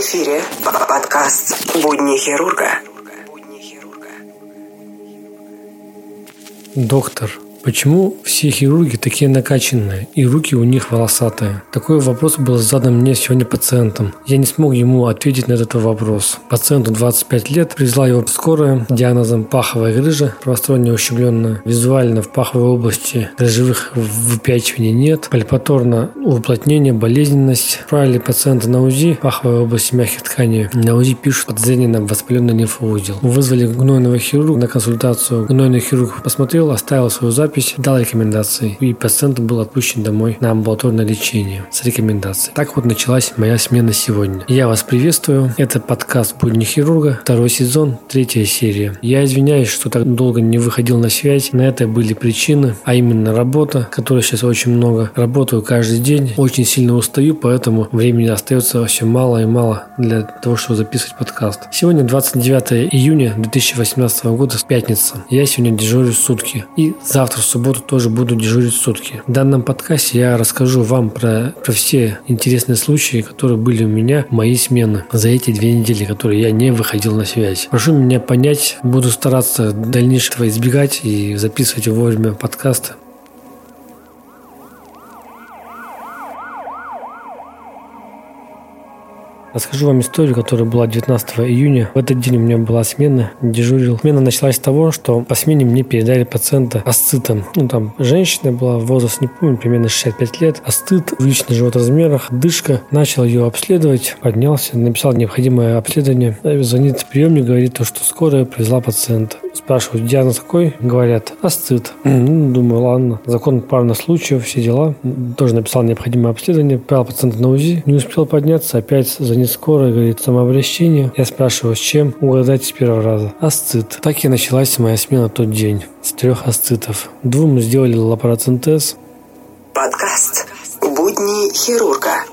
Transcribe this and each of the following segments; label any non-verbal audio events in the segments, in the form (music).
эфире подкаст «Будни хирурга». Доктор, Почему все хирурги такие накачанные и руки у них волосатые? Такой вопрос был задан мне сегодня пациентом. Я не смог ему ответить на этот вопрос. Пациенту 25 лет, привезла его скорая диагнозом паховая грыжа, правосторонне ущемленная. Визуально в паховой области грыжевых выпячиваний нет. Пальпаторно уплотнение, болезненность. Отправили пациента на УЗИ паховой области мягких тканей. На УЗИ пишут подозрение на воспаленный лимфоузел. Вызвали гнойного хирурга на консультацию. Гнойный хирург посмотрел, оставил свою запись запись, дал рекомендации, и пациент был отпущен домой на амбулаторное лечение с рекомендацией. Так вот началась моя смена сегодня. Я вас приветствую. Это подкаст «Будни хирурга», второй сезон, третья серия. Я извиняюсь, что так долго не выходил на связь. На это были причины, а именно работа, которой сейчас очень много. Работаю каждый день, очень сильно устаю, поэтому времени остается все мало и мало для того, чтобы записывать подкаст. Сегодня 29 июня 2018 года, пятница. Я сегодня дежурю сутки. И завтра в субботу тоже буду дежурить сутки. В данном подкасте я расскажу вам про, про все интересные случаи, которые были у меня моей смены за эти две недели, которые я не выходил на связь. Прошу меня понять, буду стараться дальнейшего избегать и записывать вовремя подкасты. Расскажу вам историю, которая была 19 июня. В этот день у меня была смена, дежурил. Смена началась с того, что по смене мне передали пациента астытом. Ну, там женщина была, возраст не помню, примерно 65 лет. Астыт, увеличенный живот размерах, дышка. Начал ее обследовать, поднялся, написал необходимое обследование. Звонит приемник, говорит, то, что скорая привезла пациента. Спрашивают, диагноз какой? Говорят, астыт. Ну, думаю, ладно. Закон парных случаев, все дела. Тоже написал необходимое обследование, отправил пациента на УЗИ. Не успел подняться, опять за не скоро, говорит, самообращение. Я спрашиваю, с чем? Угадайте с первого раза. Астыт. Так и началась моя смена тот день. С трех астытов. Двум сделали лапароцентез. Подкаст «Будни хирурга».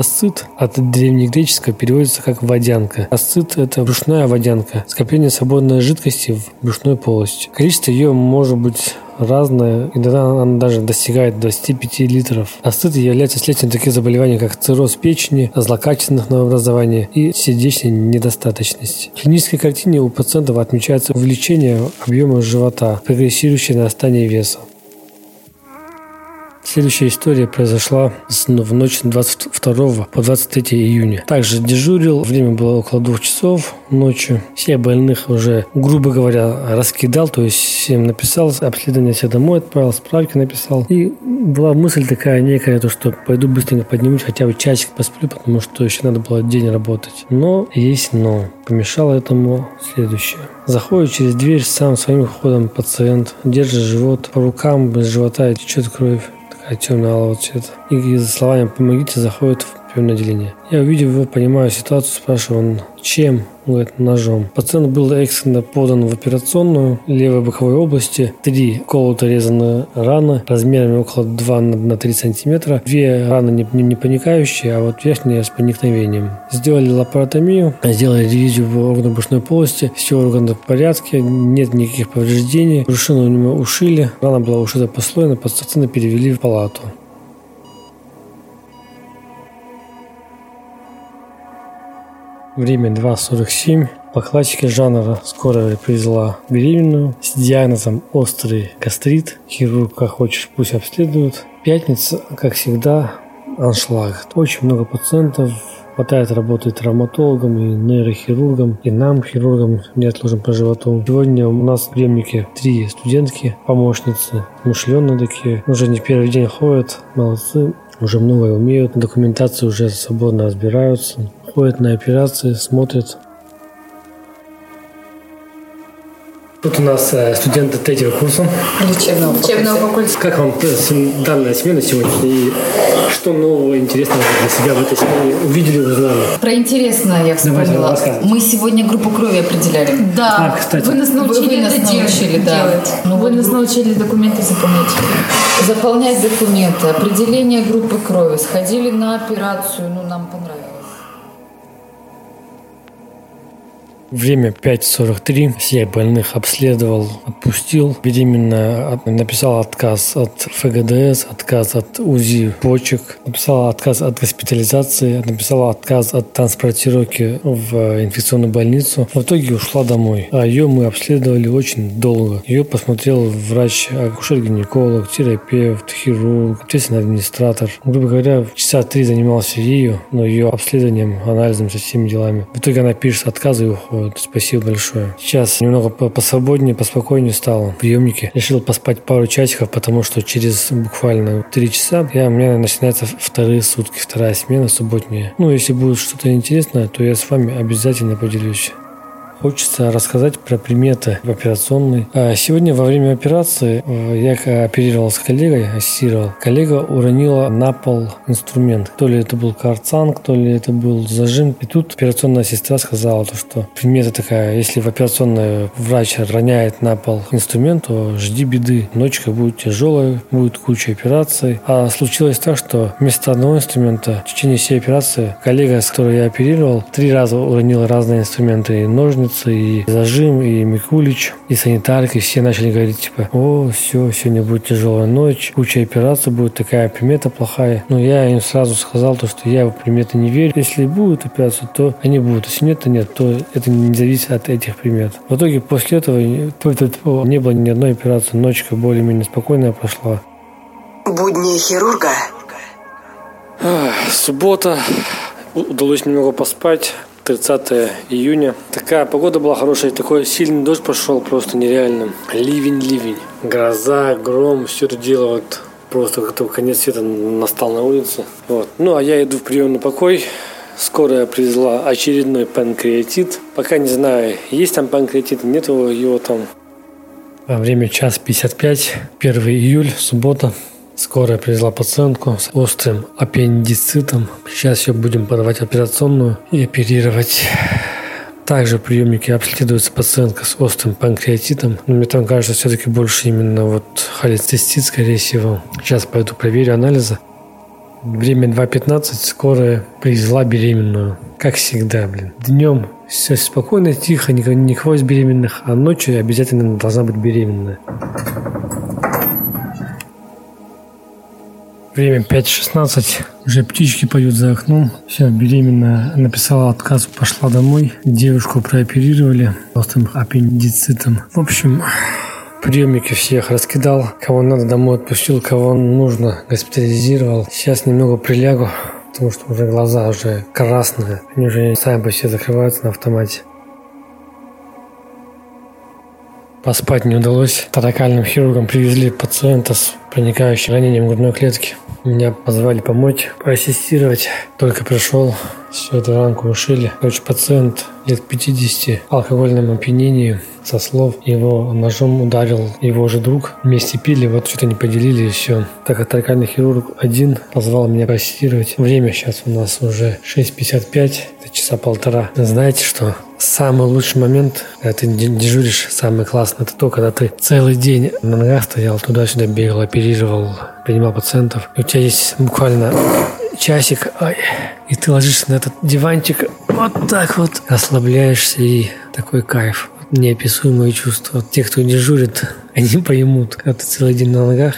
Асцит от древнегреческого переводится как водянка. Асцит – это брюшная водянка, скопление свободной жидкости в брюшной полости. Количество ее может быть разное, иногда она даже достигает 25 литров. Астыт является следствием таких заболеваний, как цирроз печени, злокачественных новообразований и сердечной недостаточности. В клинической картине у пациентов отмечается увеличение объема живота, прогрессирующее нарастание веса. Следующая история произошла в ночь 22 по 23 июня. Также дежурил, время было около двух часов ночью. Все больных уже, грубо говоря, раскидал, то есть всем написал, обследование все домой отправил, справки написал. И была мысль такая некая, то, что пойду быстренько поднимусь, хотя бы часик посплю, потому что еще надо было день работать. Но есть но. Помешало этому следующее. Заходит через дверь сам своим ходом пациент, держит живот по рукам, без живота течет кровь темно-алого цвета. И за словами «помогите» заходит в приемное отделение. Я увидев его, понимаю ситуацию, спрашиваю он, чем? Он говорит, ножом. Пациент был экстренно подан в операционную левой боковой области. Три колото резанные раны размерами около 2 на 3 сантиметра. Две раны не, не, не паникающие, а вот верхняя с проникновением. Сделали лапаротомию, сделали ревизию в органах брюшной полости. Все органы в порядке, нет никаких повреждений. Брюшину у него ушили, рана была ушита послойно, пациента перевели в палату. Время 2.47. По классике жанра скорая привезла беременную с диагнозом острый гастрит. Хирург, как хочешь, пусть обследует. Пятница, как всегда, аншлаг. Очень много пациентов, хватает работы травматологам, и нейрохирургам, и нам, хирургам, неотложным по животу. Сегодня у нас в приемнике три студентки, помощницы, мышленные такие. Уже не первый день ходят, молодцы, уже многое умеют, документацию уже свободно разбираются ходят на операции, смотрят. Тут у нас э, студенты третьего курса. Лечебного, Лечебного факультета. Как вам э, данная смена сегодня и что нового интересного для себя в этой смене увидели, узнали? Про интересное я вспомнила. Давайте, Мы сегодня группу крови определяли. Да, а, кстати. вы нас научили вы, вы нас это научили, делать. да. делать. Ну, вы вот нас групп- научили документы заполнять. Заполнять документы, определение группы крови. Сходили на операцию, ну нам понравилось. Время 5.43. Всех больных обследовал, отпустил. Беременная написала отказ от ФГДС, отказ от УЗИ почек, написала отказ от госпитализации, написала отказ от транспортировки в инфекционную больницу. В итоге ушла домой. А ее мы обследовали очень долго. Ее посмотрел врач, акушер-гинеколог, терапевт, хирург, ответственный администратор. Грубо говоря, часа три занимался ею, но ее обследованием, анализом, со всеми делами. В итоге она пишет отказы и уходит. Вот, спасибо большое. Сейчас немного посвободнее, поспокойнее стало. Приемники. Решил поспать пару часиков, потому что через буквально три часа я, у меня начинается вторые сутки, вторая смена субботняя. Ну, если будет что-то интересное, то я с вами обязательно поделюсь. Хочется рассказать про приметы в операционной. А сегодня во время операции э, я оперировал с коллегой, ассистировал. Коллега уронила на пол инструмент. То ли это был карцанг, то ли это был зажим. И тут операционная сестра сказала, то, что примета такая, если в операционной врач роняет на пол инструмент, то жди беды. Ночка будет тяжелая, будет куча операций. А случилось так, что вместо одного инструмента в течение всей операции коллега, с которой я оперировал, три раза уронила разные инструменты и ножницы, Немец, и Зажим, и Микулич, и санитарка, и все начали говорить, типа, о, все, сегодня будет тяжелая ночь, куча операций будет, такая примета плохая. Но я им сразу сказал, то, что я в приметы не верю. Если будет операция, то они будут. Если нет, то нет, то это не зависит от этих примет. В итоге после этого (laughs) не было ни одной операции, ночка более-менее спокойная прошла. Будни хирурга. Суббота. Удалось немного поспать. 30 июня. Такая погода была хорошая, такой сильный дождь пошел, просто нереально. Ливень, ливень. Гроза, гром, все это дело вот просто как конец света настал на улице. Вот. Ну, а я иду в приемный покой. Скорая привезла очередной панкреатит. Пока не знаю, есть там панкреатит, нет его там. Время час 55, 1 июль, суббота. Скорая привезла пациентку с острым аппендицитом. Сейчас ее будем подавать операционную и оперировать. Также в приемнике обследуется пациентка с острым панкреатитом. Но мне там кажется, все-таки больше именно вот холецистит, скорее всего. Сейчас пойду проверю анализы. Время 2.15, скорая привезла беременную. Как всегда, блин. Днем все спокойно, тихо, никого из беременных, а ночью обязательно должна быть беременная. Время 5.16. Уже птички поют за окном. Все, беременная написала отказ, пошла домой. Девушку прооперировали острым аппендицитом. В общем, приемники всех раскидал. Кого надо домой отпустил, кого нужно госпитализировал. Сейчас немного прилягу, потому что уже глаза уже красные. Они уже сами по себе закрываются на автомате. Поспать не удалось. Таракальным хирургам привезли пациента с проникающим ранением грудной клетки. Меня позвали помочь, поассистировать. Только пришел, все эту ранку ушили. Короче, пациент лет 50 алкогольном опьянении со слов его ножом ударил его же друг. Вместе пили, вот что-то не поделили и все. Так как таракальный хирург один позвал меня поассистировать. Время сейчас у нас уже 6.55, это часа полтора. Знаете что? Самый лучший момент, когда ты дежуришь, самый классный, это то, когда ты целый день на ногах стоял, туда-сюда бегал, оперировал, принимал пациентов. И у тебя есть буквально часик, ой, и ты ложишься на этот диванчик, вот так вот расслабляешься, и такой кайф. Неописуемые чувства. Те, кто дежурит, (laughs) они поймут, когда ты целый день на ногах,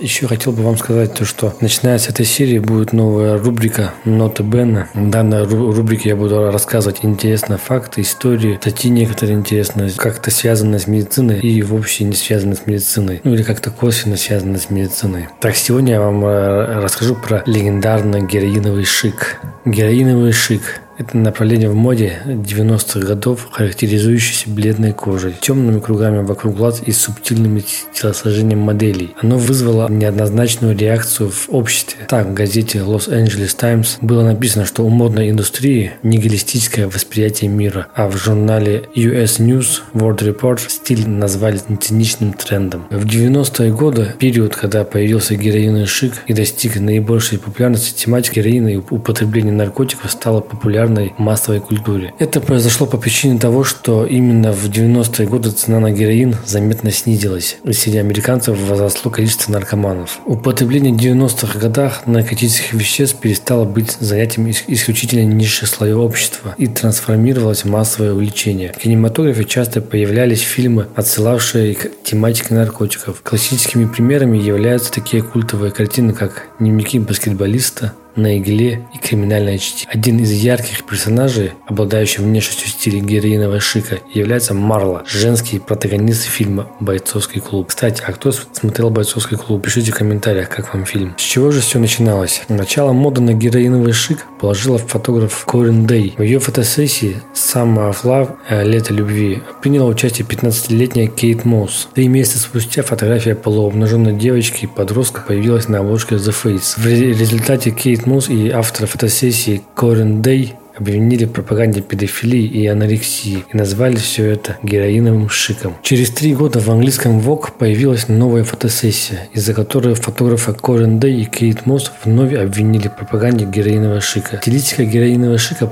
Еще хотел бы вам сказать то, что начиная с этой серии будет новая рубрика «Ноты Бена». В данной рубрике я буду рассказывать интересные факты, истории, статьи некоторые интересные, как-то связанные с медициной и вообще не связанные с медициной. Ну или как-то косвенно связанные с медициной. Так, сегодня я вам э, расскажу про легендарный героиновый шик. Героиновый шик это направление в моде 90-х годов, характеризующееся бледной кожей, темными кругами вокруг глаз и субтильным телосложением моделей. Оно вызвало неоднозначную реакцию в обществе. Так, в газете Los Angeles Times было написано, что у модной индустрии нигилистическое восприятие мира, а в журнале US News World Report стиль назвали циничным трендом. В 90-е годы, период, когда появился героиновый шик и достиг наибольшей популярности, тематика героина и употребления наркотиков стала популярной популярной массовой культуре. Это произошло по причине того, что именно в 90-е годы цена на героин заметно снизилась, среди американцев возросло количество наркоманов. Употребление в 90-х годах наркотических веществ перестало быть занятием исключительно низших слоев общества и трансформировалось в массовое увлечение. В кинематографе часто появлялись фильмы, отсылавшие к тематике наркотиков. Классическими примерами являются такие культовые картины, как «Дневники баскетболиста», на игле и криминальное чтиво. Один из ярких персонажей, обладающий внешностью в стиле шика, является Марла, женский протагонист фильма «Бойцовский клуб». Кстати, а кто смотрел «Бойцовский клуб»? Пишите в комментариях, как вам фильм. С чего же все начиналось? Начало моды на героиновый шик положила фотограф Корин Дэй. В ее фотосессии «Summer of Love» «Лето любви» приняла участие 15-летняя Кейт Мосс. Три месяца спустя фотография полуобнаженной девочки и подростка появилась на обложке The Face. В результате Кейт Кейт Мус и автор фотосессии Корен Дэй обвинили в пропаганде педофилии и анорексии и назвали все это героиновым шиком. Через три года в английском Vogue появилась новая фотосессия, из-за которой фотографа Корен Дэй и Кейт Мосс вновь обвинили в пропаганде героинового шика. Стилистика героинового шика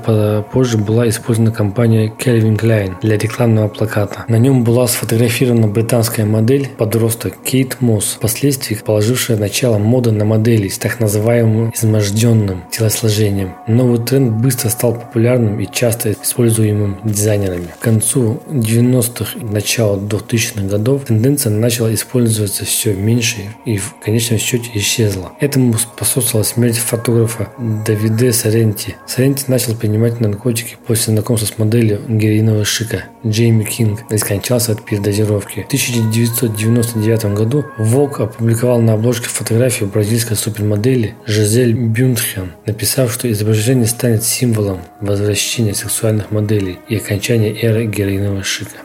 позже была использована компанией Calvin Klein для рекламного плаката. На нем была сфотографирована британская модель подросток Кейт Мосс, впоследствии положившая начало моды на модели с так называемым изможденным телосложением. Новый тренд быстро стал популярным и часто используемым дизайнерами. К концу 90-х и начала 2000-х годов тенденция начала использоваться все меньше и в конечном счете исчезла. Этому способствовала смерть фотографа Давиде Саренти. Саренти начал принимать наркотики после знакомства с моделью героинового шика Джейми Кинг и скончался от передозировки. В 1999 году Vogue опубликовал на обложке фотографию бразильской супермодели Жизель Бюндхен, написав, что изображение станет символом возвращения сексуальных моделей и окончания эры героинового шика.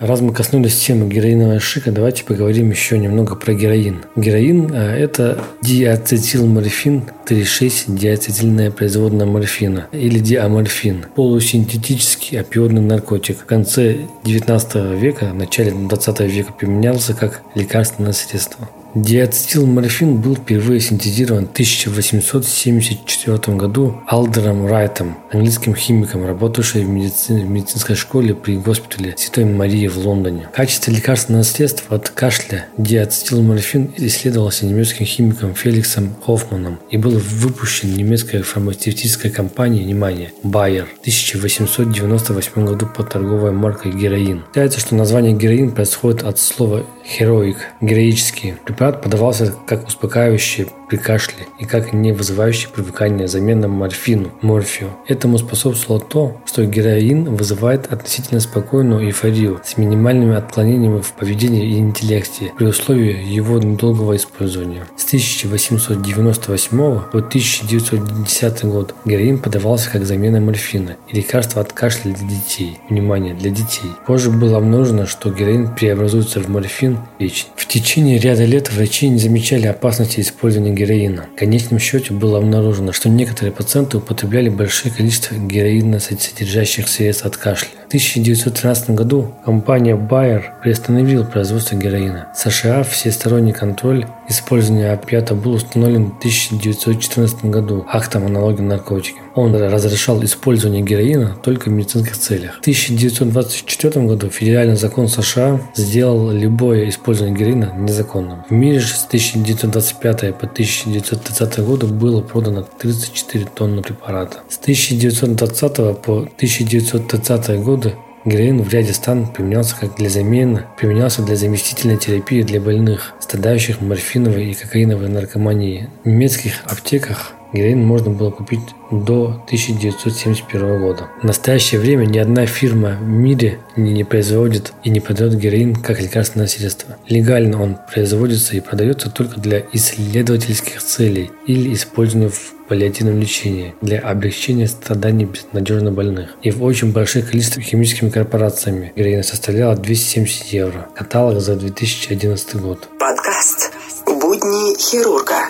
Раз мы коснулись темы героинового шика, давайте поговорим еще немного про героин. Героин а, – это диацетилморфин 3,6 диацетильная производная морфина или диаморфин, полусинтетический опиодный наркотик. В конце 19 века, в начале 20 века применялся как лекарственное средство. Диацетилморфин был впервые синтезирован в 1874 году Алдером Райтом, английским химиком, работавшим в, медици... в медицинской школе при госпитале Святой Марии в Лондоне. В качестве лекарственного средства от кашля диацетилморфин исследовался немецким химиком Феликсом Хоффманом и был выпущен немецкой фармацевтической компанией, внимание, Bayer в 1898 году под торговой маркой героин. Считается, что название героин происходит от слова heroic, героический. Препарат подавался как успокаивающий при кашле и как не вызывающий привыкание замена морфину, морфию. Этому способствовало то, что героин вызывает относительно спокойную эйфорию с минимальными отклонениями в поведении и интеллекте при условии его недолгого использования. С 1898 по 1910 год героин подавался как замена морфина и лекарство от кашля для детей. Внимание, для детей. Позже было обнаружено, что героин преобразуется в морфин печень. В течение ряда лет врачи не замечали опасности использования героина. В конечном счете было обнаружено, что некоторые пациенты употребляли большое количество героина содержащих средств от кашля. В 1913 году компания Bayer приостановила производство героина. В США всесторонний контроль использования опиата был установлен в 1914 году актом о наркотики. Он разрешал использование героина только в медицинских целях. В 1924 году федеральный закон США сделал любое использование героина незаконным. В мире же с 1925 по 1930 годы было продано 34 тонны препарата. С 1920 по 1930 годы Героин в ряде стран применялся как для замены, применялся для заместительной терапии для больных, страдающих морфиновой и кокаиновой наркоманией. В немецких аптеках Героин можно было купить до 1971 года. В настоящее время ни одна фирма в мире не производит и не продает героин как лекарственное средство. Легально он производится и продается только для исследовательских целей или использования в паллиативном лечении для облегчения страданий безнадежно больных. И в очень больших количествах химическими корпорациями героина составляла 270 евро. Каталог за 2011 год. Подкаст «Будни хирурга».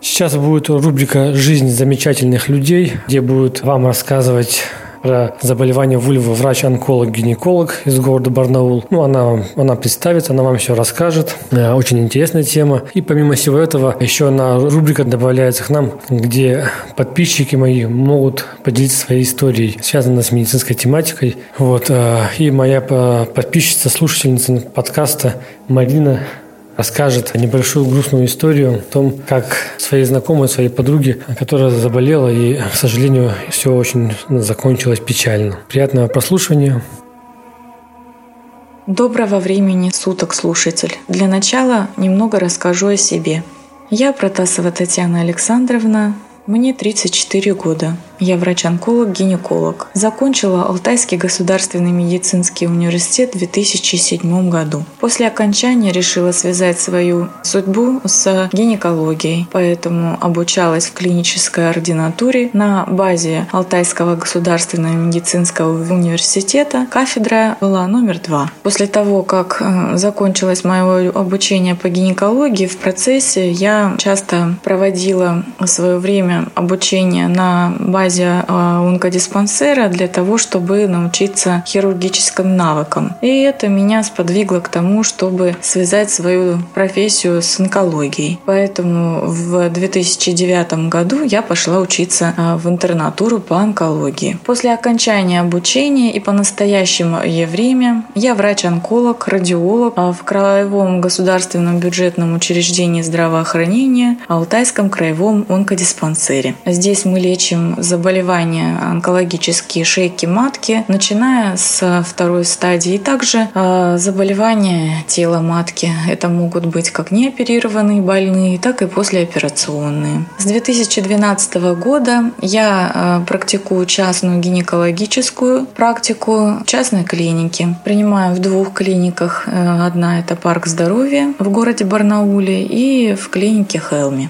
Сейчас будет рубрика «Жизнь замечательных людей», где будут вам рассказывать про заболевание вульвы врач-онколог-гинеколог из города Барнаул. Ну, она, она представится, она вам все расскажет. Э, очень интересная тема. И помимо всего этого, еще одна рубрика добавляется к нам, где подписчики мои могут поделиться своей историей, связанной с медицинской тематикой. Вот. Э, и моя подписчица, слушательница подкаста Марина расскажет небольшую грустную историю о том, как своей знакомой, своей подруге, которая заболела, и, к сожалению, все очень закончилось печально. Приятного прослушивания. Доброго времени суток, слушатель. Для начала немного расскажу о себе. Я Протасова Татьяна Александровна, мне 34 года. Я врач-онколог-гинеколог. Закончила Алтайский государственный медицинский университет в 2007 году. После окончания решила связать свою судьбу с гинекологией, поэтому обучалась в клинической ординатуре на базе Алтайского государственного медицинского университета. Кафедра была номер два. После того, как э, закончилось мое обучение по гинекологии, в процессе я часто проводила свое время обучения на базе базе а, онкодиспансера для того, чтобы научиться хирургическим навыкам. И это меня сподвигло к тому, чтобы связать свою профессию с онкологией. Поэтому в 2009 году я пошла учиться а, в интернатуру по онкологии. После окончания обучения и по настоящему время я врач-онколог, радиолог а, в Краевом государственном бюджетном учреждении здравоохранения Алтайском краевом онкодиспансере. Здесь мы лечим заболевания заболевания онкологические шейки матки, начиная с второй стадии. Также э, заболевания тела матки. Это могут быть как неоперированные больные, так и послеоперационные. С 2012 года я э, практикую частную гинекологическую практику в частной клинике. Принимаю в двух клиниках. Э, одна это парк здоровья в городе Барнауле и в клинике Хелми.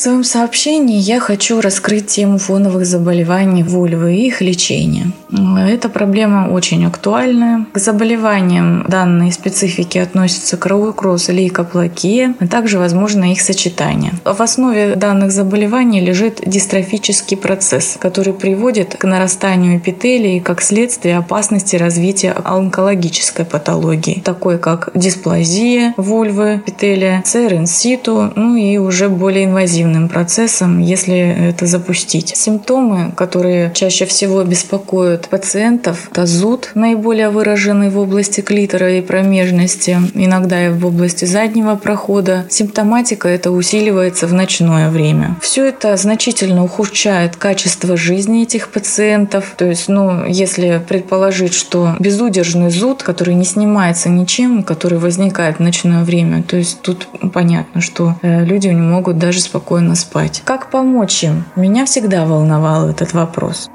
В своем сообщении я хочу раскрыть тему фоновых заболеваний вульвы и их лечения. Эта проблема очень актуальная. К заболеваниям данной специфики относятся кровокросс лейкоплакия, а также возможно их сочетание. В основе данных заболеваний лежит дистрофический процесс, который приводит к нарастанию эпителия и как следствие опасности развития онкологической патологии, такой как дисплазия вульвы, эпителия, ЦРН-ситу, ну и уже более инвазивные инвазивным процессом, если это запустить. Симптомы, которые чаще всего беспокоят пациентов, это зуд, наиболее выраженный в области клитора и промежности, иногда и в области заднего прохода. Симптоматика это усиливается в ночное время. Все это значительно ухудшает качество жизни этих пациентов. То есть, ну, если предположить, что безудержный зуд, который не снимается ничем, который возникает в ночное время, то есть тут понятно, что э, люди не могут даже спокойно спокойно спать. Как помочь им? Меня всегда волновал этот вопрос.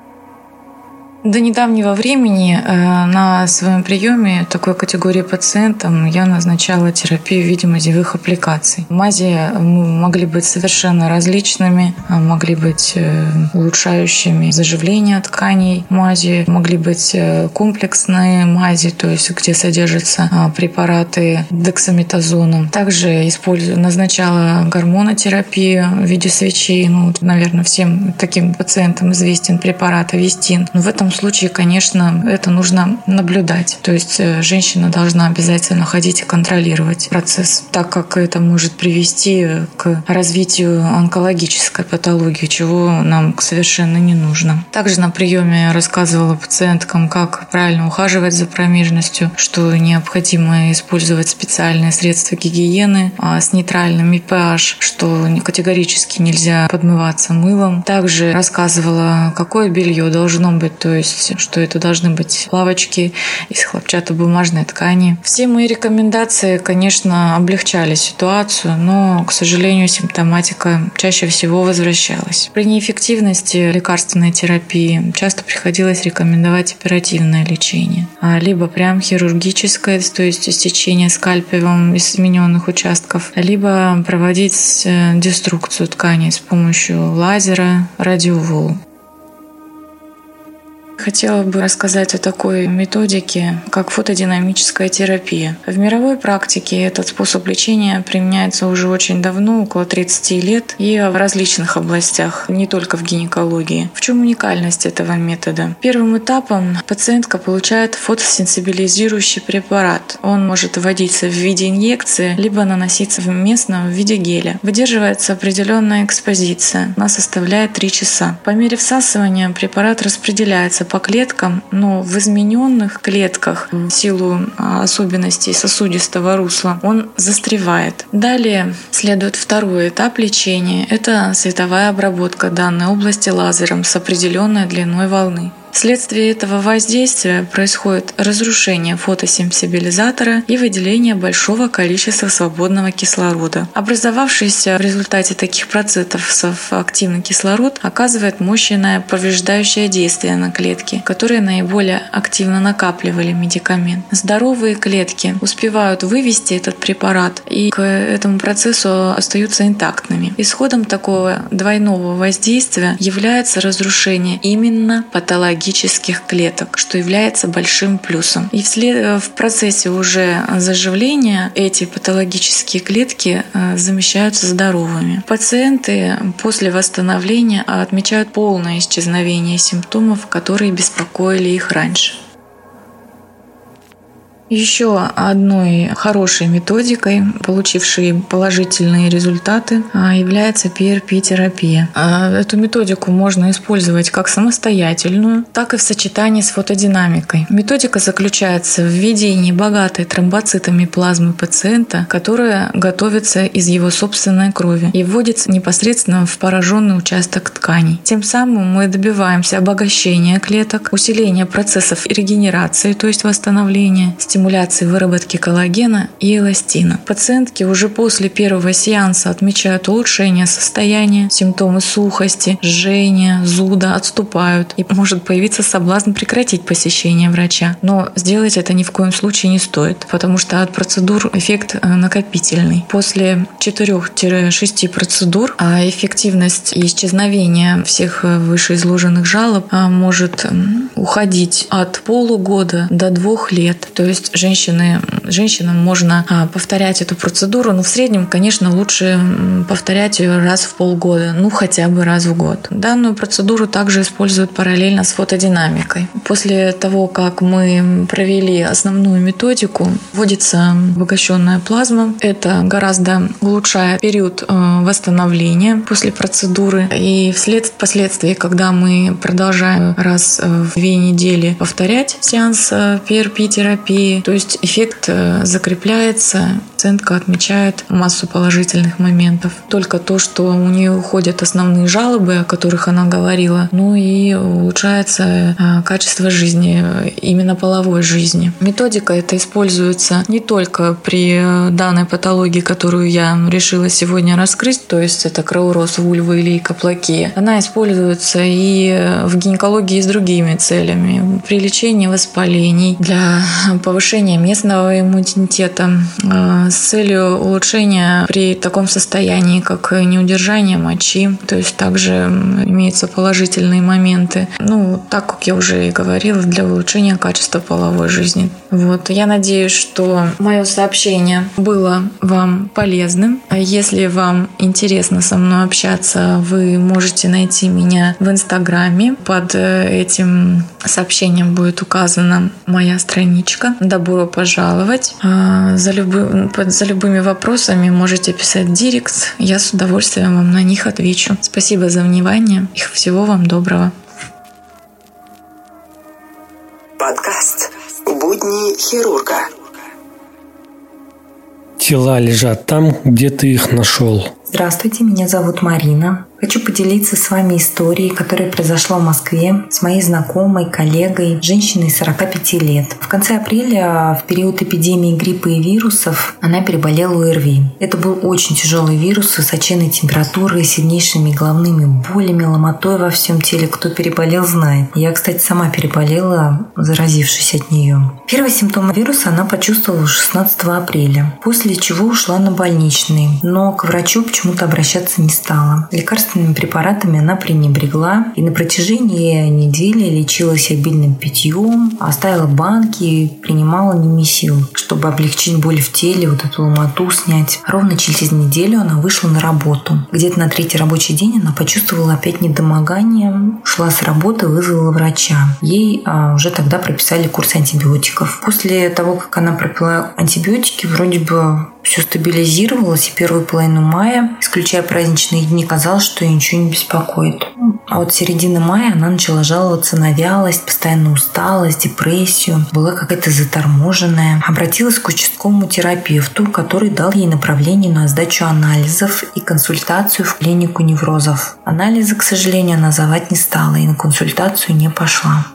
До недавнего времени э, на своем приеме такой категории пациентам я назначала терапию в виде мазевых аппликаций. Мази могли быть совершенно различными, а могли быть э, улучшающими заживление тканей мази, могли быть э, комплексные мази, то есть где содержатся а, препараты дексаметазона. Также использую, назначала гормонотерапию в виде свечей. Ну, наверное, всем таким пациентам известен препарат Авестин. Но в этом случае, конечно, это нужно наблюдать. То есть э, женщина должна обязательно ходить и контролировать процесс, так как это может привести к развитию онкологической патологии, чего нам совершенно не нужно. Также на приеме я рассказывала пациенткам, как правильно ухаживать за промежностью, что необходимо использовать специальные средства гигиены а, с нейтральным pH, что категорически нельзя подмываться мылом. Также рассказывала, какое белье должно быть, то есть есть что это должны быть лавочки из хлопчатобумажной ткани. Все мои рекомендации, конечно, облегчали ситуацию, но, к сожалению, симптоматика чаще всего возвращалась. При неэффективности лекарственной терапии часто приходилось рекомендовать оперативное лечение, а либо прям хирургическое, то есть истечение скальпелем из измененных участков, либо проводить э, деструкцию тканей с помощью лазера, радиоволн. Хотела бы рассказать о такой методике, как фотодинамическая терапия. В мировой практике этот способ лечения применяется уже очень давно, около 30 лет, и в различных областях, не только в гинекологии. В чем уникальность этого метода? Первым этапом пациентка получает фотосенсибилизирующий препарат. Он может вводиться в виде инъекции, либо наноситься местно в виде геля. Выдерживается определенная экспозиция. Она составляет 3 часа. По мере всасывания препарат распределяется по клеткам, но в измененных клетках в силу а, особенностей сосудистого русла он застревает. Далее следует второй этап лечения. Это световая обработка данной области лазером с определенной длиной волны. Вследствие этого воздействия происходит разрушение фотосенсибилизатора и выделение большого количества свободного кислорода. Образовавшийся в результате таких процессов активный кислород оказывает мощное повреждающее действие на клетки, которые наиболее активно накапливали медикамент. Здоровые клетки успевают вывести этот препарат и к этому процессу остаются интактными. Исходом такого двойного воздействия является разрушение именно патологии патологических клеток, что является большим плюсом. И э, в процессе уже заживления эти патологические клетки э, замещаются здоровыми. Пациенты после восстановления отмечают полное исчезновение симптомов, которые беспокоили их раньше. Еще одной хорошей методикой, получившей положительные результаты, а, является PRP-терапия. А, эту методику можно использовать как самостоятельную, так и в сочетании с фотодинамикой. Методика заключается в введении богатой тромбоцитами плазмы пациента, которая готовится из его собственной крови и вводится непосредственно в пораженный участок тканей. Тем самым мы добиваемся обогащения клеток, усиления процессов регенерации, то есть восстановления, стимуляции выработки коллагена и эластина. Пациентки уже после первого сеанса отмечают улучшение состояния, симптомы сухости, жжения, зуда отступают и может появиться соблазн прекратить посещение врача. Но сделать это ни в коем случае не стоит, потому что от процедур эффект э, накопительный. После 4-6 процедур а эффективность и исчезновение всех э, вышеизложенных жалоб а, может уходить от полугода до двух лет. То есть есть женщины, женщинам можно а, повторять эту процедуру, но в среднем, конечно, лучше повторять ее раз в полгода, ну хотя бы раз в год. Данную процедуру также используют параллельно с фотодинамикой. После того, как мы провели основную методику, вводится обогащенная плазма. Это гораздо улучшает период э, восстановления после процедуры. И вслед впоследствии, когда мы продолжаем раз в две недели повторять сеанс PRP-терапии, то есть эффект э, закрепляется, пациентка отмечает массу положительных моментов. Только то, что у нее уходят основные жалобы, о которых она говорила, ну и улучшается э, качество жизни, именно половой жизни. Методика эта используется не только при э, данной патологии, которую я решила сегодня раскрыть, то есть это кровороз вульвы или каплаки. Она используется и в гинекологии с другими целями. При лечении воспалений, для (laughs) повышения повышения местного иммунитета э, с целью улучшения при таком состоянии, как неудержание мочи. То есть также имеются положительные моменты. Ну, так как я уже и говорила, для улучшения качества половой жизни. Вот. Я надеюсь, что мое сообщение было вам полезным. Если вам интересно со мной общаться, вы можете найти меня в Инстаграме. Под э, этим сообщением будет указана моя страничка добро пожаловать. А, за, любы, за любыми вопросами можете писать в директ. Я с удовольствием вам на них отвечу. Спасибо за внимание. И всего вам доброго. Подкаст «Будни хирурга». Тела лежат там, где ты их нашел. Здравствуйте, меня зовут Марина. Хочу поделиться с вами историей, которая произошла в Москве с моей знакомой, коллегой, женщиной 45 лет. В конце апреля, в период эпидемии гриппа и вирусов, она переболела ОРВИ. Это был очень тяжелый вирус с высоченной температурой, сильнейшими головными болями, ломотой во всем теле. Кто переболел, знает. Я, кстати, сама переболела, заразившись от нее. Первые симптомы вируса она почувствовала 16 апреля, после чего ушла на больничный. Но к врачу почему почему-то обращаться не стала. Лекарственными препаратами она пренебрегла и на протяжении недели лечилась обильным питьем, оставила банки, принимала немесил, чтобы облегчить боль в теле, вот эту ломоту снять. Ровно через неделю она вышла на работу. Где-то на третий рабочий день она почувствовала опять недомогание, ушла с работы, вызвала врача. Ей а, уже тогда прописали курс антибиотиков. После того, как она пропила антибиотики, вроде бы все стабилизировалось, и первую половину мая, исключая праздничные дни, казалось, что ее ничего не беспокоит. А вот середины мая она начала жаловаться на вялость, постоянную усталость, депрессию, была какая-то заторможенная. Обратилась к участковому терапевту, который дал ей направление на сдачу анализов и консультацию в клинику неврозов. Анализы, к сожалению, она называть не стала и на консультацию не пошла.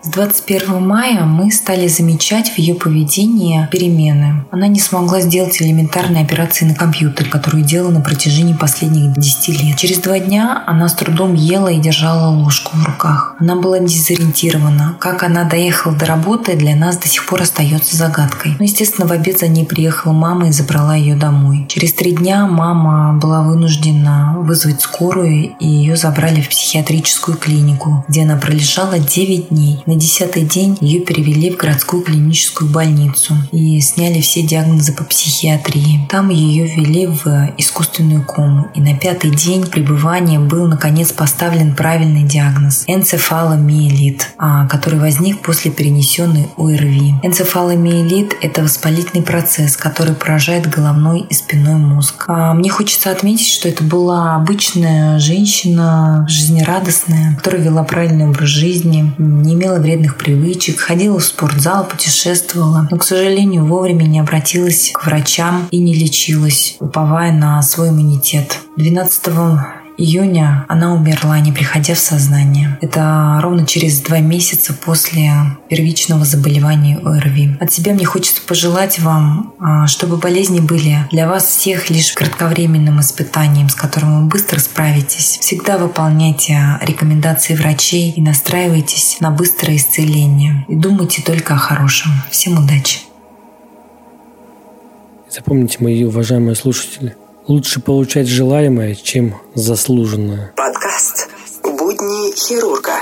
С 21 мая мы стали замечать в ее поведении перемены. Она не смогла сделать элементарные операции на компьютер, которую делала на протяжении последних 10 лет. Через два дня она с трудом ела и держала ложку в руках. Она была дезориентирована. Как она доехала до работы, для нас до сих пор остается загадкой. Но, ну, естественно, в обед за ней приехала мама и забрала ее домой. Через три дня мама была вынуждена вызвать скорую, и ее забрали в психиатрическую клинику, где она пролежала 9 дней. На десятый день ее перевели в городскую клиническую больницу и сняли все диагнозы по психиатрии. Там ее ввели в искусственную кому. И на пятый день пребывания был наконец поставлен правильный диагноз – энцефаломиелит, а, который возник после перенесенной ОРВИ. Энцефаломиелит – это воспалительный процесс, который поражает головной и спинной мозг. А, мне хочется отметить, что это была обычная женщина, жизнерадостная, которая вела правильный образ жизни, не имела имела вредных привычек, ходила в спортзал, путешествовала, но, к сожалению, вовремя не обратилась к врачам и не лечилась, уповая на свой иммунитет. 12 июня она умерла, не приходя в сознание. Это ровно через два месяца после первичного заболевания ОРВИ. От себя мне хочется пожелать вам, а, чтобы болезни были для вас всех лишь кратковременным испытанием, с которым вы быстро справитесь. Всегда выполняйте рекомендации врачей и настраивайтесь на быстрое исцеление. И думайте только о хорошем. Всем удачи! Запомните, мои уважаемые слушатели – Лучше получать желаемое, чем заслуженное. Подкаст «Будни хирурга».